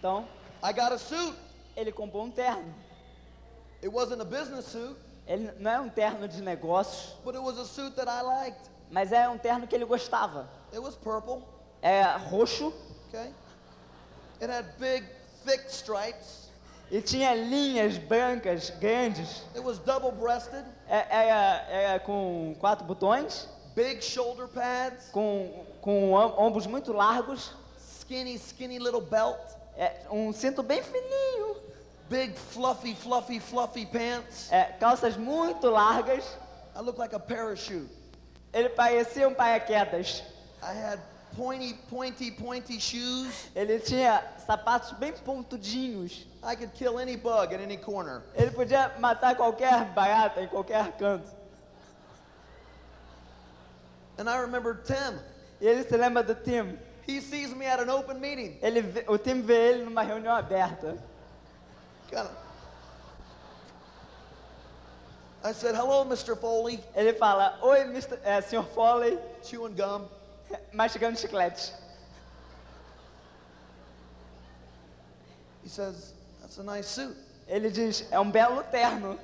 Então, I got a suit. ele comprou um terno. It wasn't a business suit, Ele não é um terno de negócios, but it was a suit that I liked. mas é um terno que ele gostava. It was purple, É roxo okay? It had big, thick stripes. e tinha linhas brancas grandes. It was double breasted, É, Era, era com quatro botões, big shoulder pads, com, com om- ombros muito largos, skinny, skinny little belt, é, um cinto bem fininho, big, fluffy, fluffy, fluffy pants. é, calças muito largas. I looked like a parachute. Ele parecia um paraquedas. I had pointy, pointy, pointy shoes. Ele tinha sapatos bem pontudinhos. I could kill any bug at any corner. Ele podia matar qualquer barata em qualquer canto. And I remember Tim. E ele se lembra do Tim. He sees me at an open meeting. Ele, vê- o Tim vê ele numa reunião aberta. Kind of. I said, "Hello, Mr. Foley." Ele fala, oi, Mr. É, Sr. Foley, Chewing gum. mastigando chiclete. He says, "That's a nice suit." Ele diz, é um belo terno.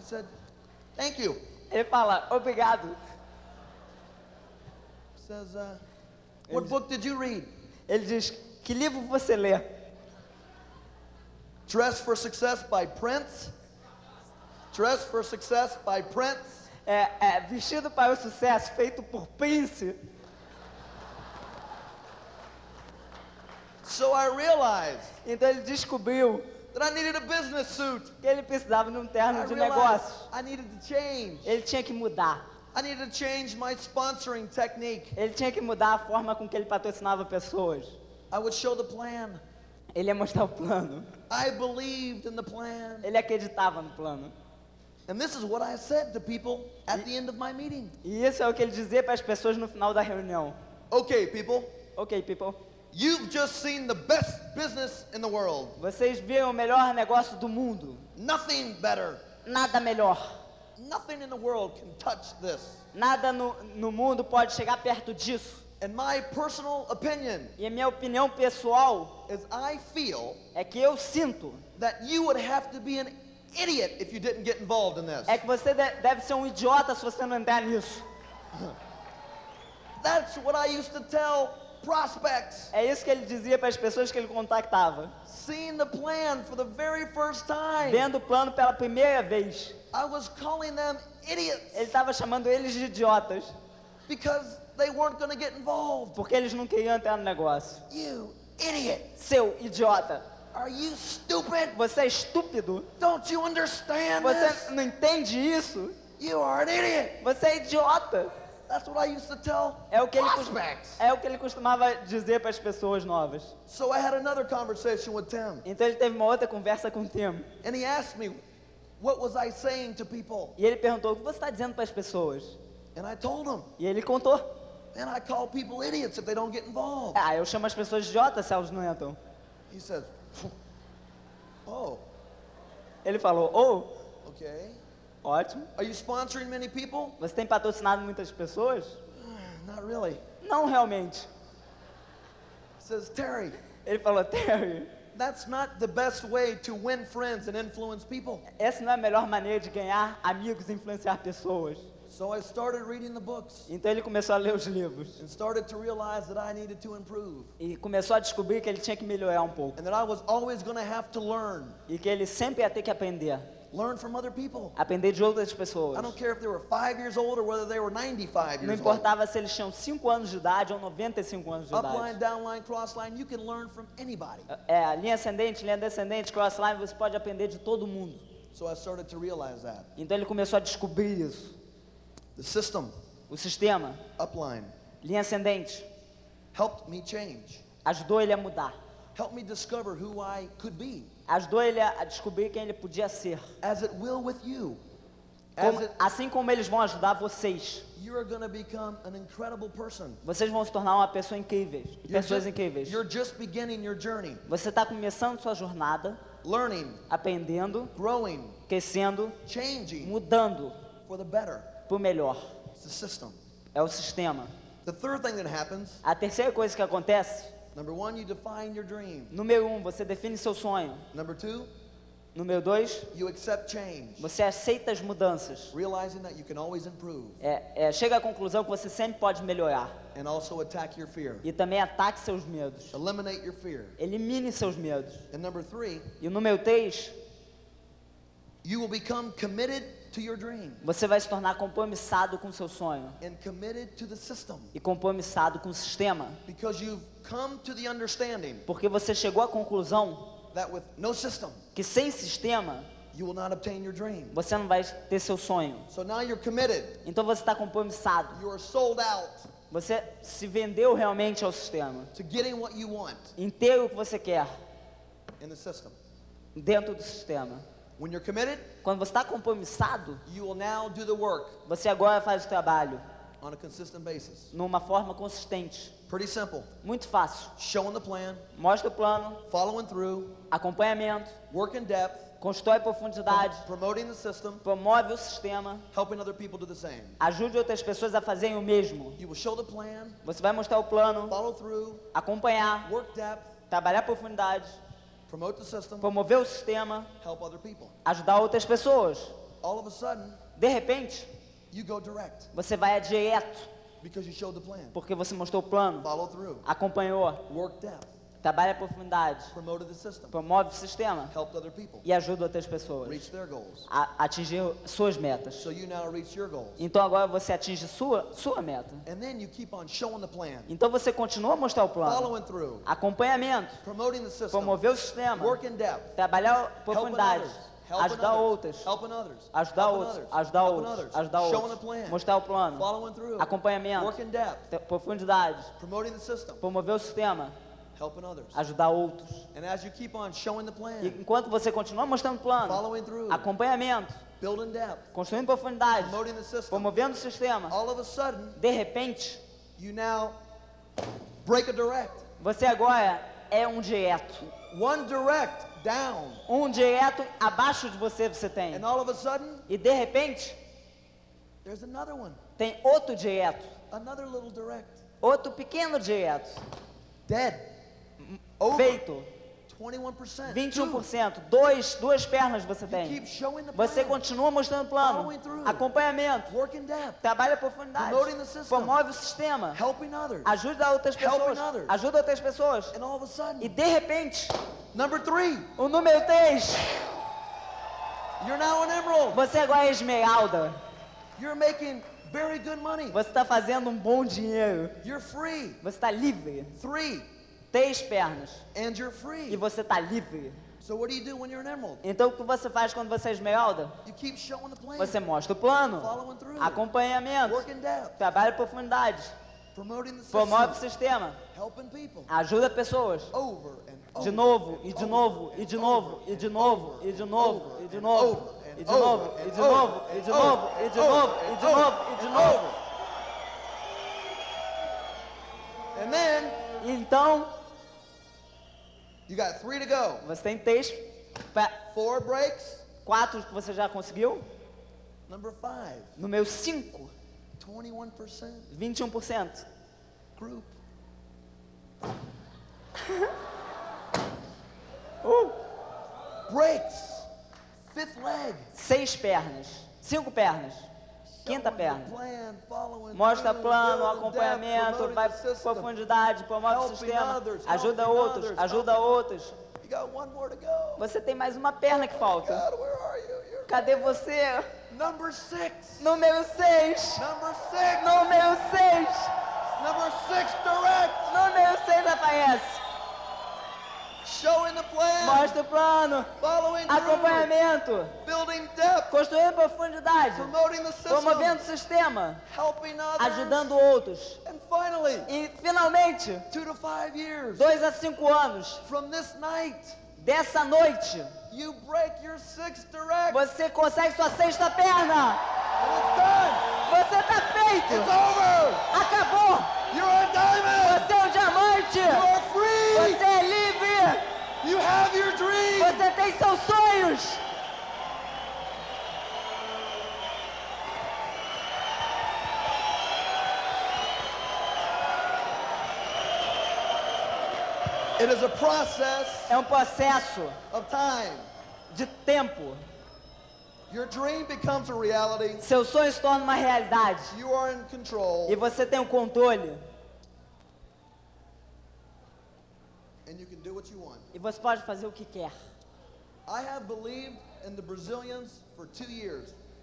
I said, "Thank you." Ele fala, obrigado. Says, uh, "What book did you read?" Ele diz, que livro você lê? Dress for Success by Prince. Dress for Success by Prince. É, é Vestido para o Sucesso, feito por Prince. So I realized Então ele descobriu that I needed a business suit. que ele precisava de um I terno de realized negócios. I needed to change. Ele tinha que mudar. I needed to change my sponsoring technique. Ele tinha que mudar a forma com que ele patrocinava pessoas. I would show the plan. Ele ia mostrar o plano. I believed in the plan. Ele acreditava no plano. And this is what I said to people at the end of my meeting. E isso é o que ele dizia para as pessoas no final da reunião. Okay, people, Ok, people. you've just seen the best business in the world. Vocês viram o melhor negócio do mundo. Nothing better. Nada melhor. Nothing in the world can touch this. Nada no, no mundo pode chegar perto disso. And my personal opinion E a minha opinião pessoal is I feel é que eu sinto that you would have to be an idiot if you didn't get involved in this. é que você de- deve ser um idiota se você não entrar nisso. That's what I used to tell prospects. É isso que ele dizia para as pessoas que ele contactava. Seeing the plan for the very first time, Vendo o plano pela primeira vez, I was calling them idiots ele estava chamando eles de idiotas, because they weren't going to get involved. porque eles não queriam entrar no negócio. You idiot. Seu idiota, Are you stupid? você é estúpido? Don't you understand Você this? não entende isso? You are an idiot. Você é idiota. That's what I used to tell É o que ele, prospects. é o que ele costumava dizer para as pessoas novas. So I had another conversation with Tim, Então ele teve uma outra conversa com Tim. and he asked me, what was I saying to people? E ele perguntou: o que você está dizendo para as pessoas? And I told him, E ele contou: and I call people idiots if they don't get involved. ah, eu chamo as pessoas idiotas se elas não entram. He says, oh, Ele falou: oh, okay. Ótimo. Are you sponsoring many people? Você tem patrocinado muitas pessoas? Not really. Não realmente. Says, Terry, Ele falou: Terry, that's not the best way to win friends and influence people. essa não é a melhor maneira de ganhar amigos e influenciar pessoas. So I started reading the books Então ele começou a ler os livros. and started to realize that I needed to improve E começou a descobrir que ele tinha que melhorar um pouco. and that I was always going to have to learn. E que ele sempre ia ter que aprender. Learn from other people. Aprender de outras pessoas. I don't care if they were five years old or whether they were 95 Não years old. importava se eles tinham 5 anos de idade ou 95 anos de Upline, idade. downline, crossline, you can learn from anybody. É, a linha ascendente, linha descendente, crossline, você pode aprender de todo mundo. So I started to realize that. Então ele começou a descobrir isso. The system, O sistema, upline, linha ascendente, helped me change, ajudou ele a mudar. helped me discover who I could be, Ajudou ele a descobrir quem ele podia ser. as it will with you. Como- assim como eles vão ajudar vocês. Vocês vão se tornar uma pessoa incrível. Pessoas incríveis. Você está começando sua jornada, aprendendo, growing, crescendo, mudando para o melhor. É o sistema. The third thing that happens A terceira coisa que acontece Number one, you define your dream. Número um, você define seu sonho. Number two, Número dois, you accept change, você aceita as mudanças. realizing that you can always improve É, é, chega à conclusão que você sempre pode melhorar. and also attack your fear. E também ataque seus medos. Eliminate your fear. Elimine seus medos. And number three, E o número três, you will become committed você vai se tornar compromissado com o seu sonho. E compromissado com o sistema. Porque você chegou à conclusão que sem sistema você não vai ter seu sonho. Então você está compromissado. Você se vendeu realmente ao sistema. Em ter o que você quer. Dentro do sistema. When you're committed, Quando você está compromissado, you will now do the work você agora faz o trabalho on a consistent basis. numa forma consistente. Pretty simple. Muito fácil. Showing the plan, Mostra o plano, following through, acompanhamento, work in depth, constrói profundidade, promoting the system, promove o sistema, helping other people do the same. ajude outras pessoas a fazerem o mesmo. You will show the plan, Você vai mostrar o plano, follow through, acompanhar, work depth, trabalhar profundidade, promover o sistema, ajudar outras pessoas. de repente, você vai a direto porque você mostrou o plano, acompanhou, Trabalha a profundidade. Promove o sistema. E ajuda outras pessoas. A atingir suas metas. Então agora você atinge sua, sua meta. Então você continua a mostrar o plano. Acompanhamento. Promover o sistema. Trabalhar a profundidade. Ajudar outras, ajudar outros, ajudar outros, ajudar outros, mostrar o plano, acompanhamento, profundidade, promover o sistema ajudar outros. e enquanto você continua mostrando o plano, acompanhamento, construindo profundidade, promovendo o sistema, de repente, você agora é um direto. Um direto abaixo de você você tem. e de repente, tem outro direto. Outro pequeno direto. Dead feito. 21%, dois, duas pernas você tem. Você continua mostrando o plano, acompanhamento, trabalha profundidade, promove o sistema, ajuda outras pessoas, ajuda outras pessoas. E de repente, o número 3, você agora é esmeralda. Você está fazendo um bom dinheiro. Você está livre. Três pernas. And you're E free. você está livre. So what do you do when you're an emerald? Então o que você faz quando você é esmeralda? You keep showing the plan. Você mostra o plano. Following through. Acompanhamento. Work in depth. Trabalha a profundidade. Promoting the Promove o system. sistema. Helping people. Ajuda pessoas. Over and over. De novo, e de novo, e de novo, e de novo, e de novo, e de novo, e de novo, e de novo, e de novo, e de novo, e de novo, e de novo. And then Então, you got three to go. você tem três, Four breaks. quatro que você já conseguiu. Number five. Número 5, 21% 21%. group. Uh, Breaks. Fifth leg. seis pernas, cinco pernas, Quinta perna. Mostra plano, acompanhamento, vai profundidade, promove o sistema, ajuda outros, ajuda outros. Você tem mais uma perna que falta. Cadê você? Número 6. Número 6. Número 6. Número 6 aparece. Plan, mostra o plano, acompanhamento, depth, profundidade, system, promovendo o sistema, others, ajudando outros. Finally, e finalmente, years, dois a cinco anos, night, dessa noite, você consegue sua sexta perna. Você está feito. Acabou. Você é um diamante. Você tem seus sonhos. It is a process É um processo of time. de tempo. Your dream becomes a reality. Seu sonho se torna uma realidade. You are in control, E você tem o controle. and you can do what you want. E você pode fazer o que quer.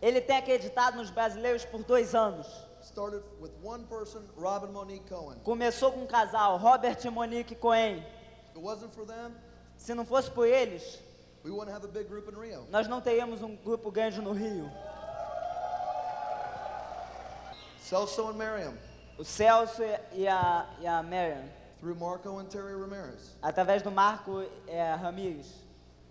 Ele tem acreditado nos brasileiros por dois anos. Started with one person, Robin Monique Cohen. Começou com um casal, Robert e Monique Cohen. If it wasn't for them, Se não fosse por eles, we wouldn't have a big group in Rio. nós não teríamos um grupo grande no Rio. Celso and Miriam, O Celso e a, e a Marian. through Marco and Terry Ramirez, Através do Marco é, Ramires.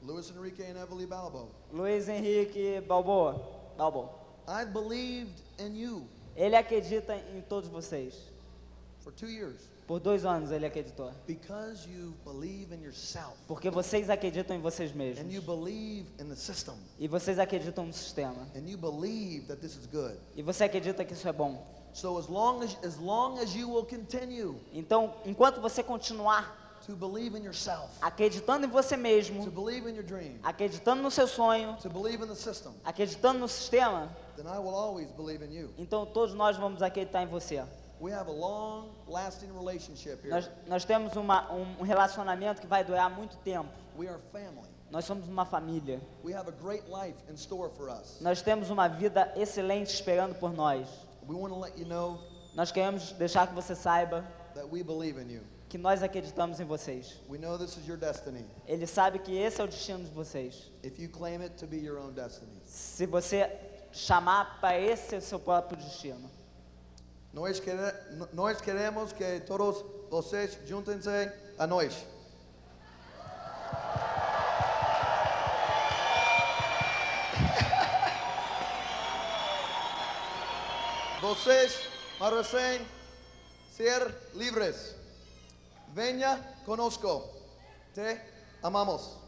Luis Enrique and Evely Balbo. Luiz Henrique Balboa. Balboa. I believed in you Ele acredita em todos vocês. for two years Por dois anos ele acreditou. because you believe in yourself Porque vocês acreditam em vocês and mesmos. you believe in the system E vocês acreditam no sistema. and you believe that this is good. E você acredita que isso é bom. So as long as as long as you will continue Então, enquanto você continuar to believe in yourself, acreditando em você to mesmo, believe in your dream, acreditando no seu sonho, to believe in the system, acreditando no sistema, then I will always believe in you. então todos nós vamos acreditar em você. We have a long lasting relationship here. Nós, nós temos uma, um, um relacionamento que vai durar muito tempo. We are family. Nós somos uma família. We have a great life in store for us. Nós temos uma vida excelente esperando por nós. We want to let you know Nós queremos deixar que você saiba that we believe in you. Que nós acreditamos em vocês. We know this is your destiny. Ele sabe que esse é o destino de vocês. If you claim it to be your own destiny. Se você chamar para esse o seu próprio destino. Nós, quere, nós queremos que todos vocês juntem-se a nós. Vocês merecem ser livres. Venga, conozco. Te amamos.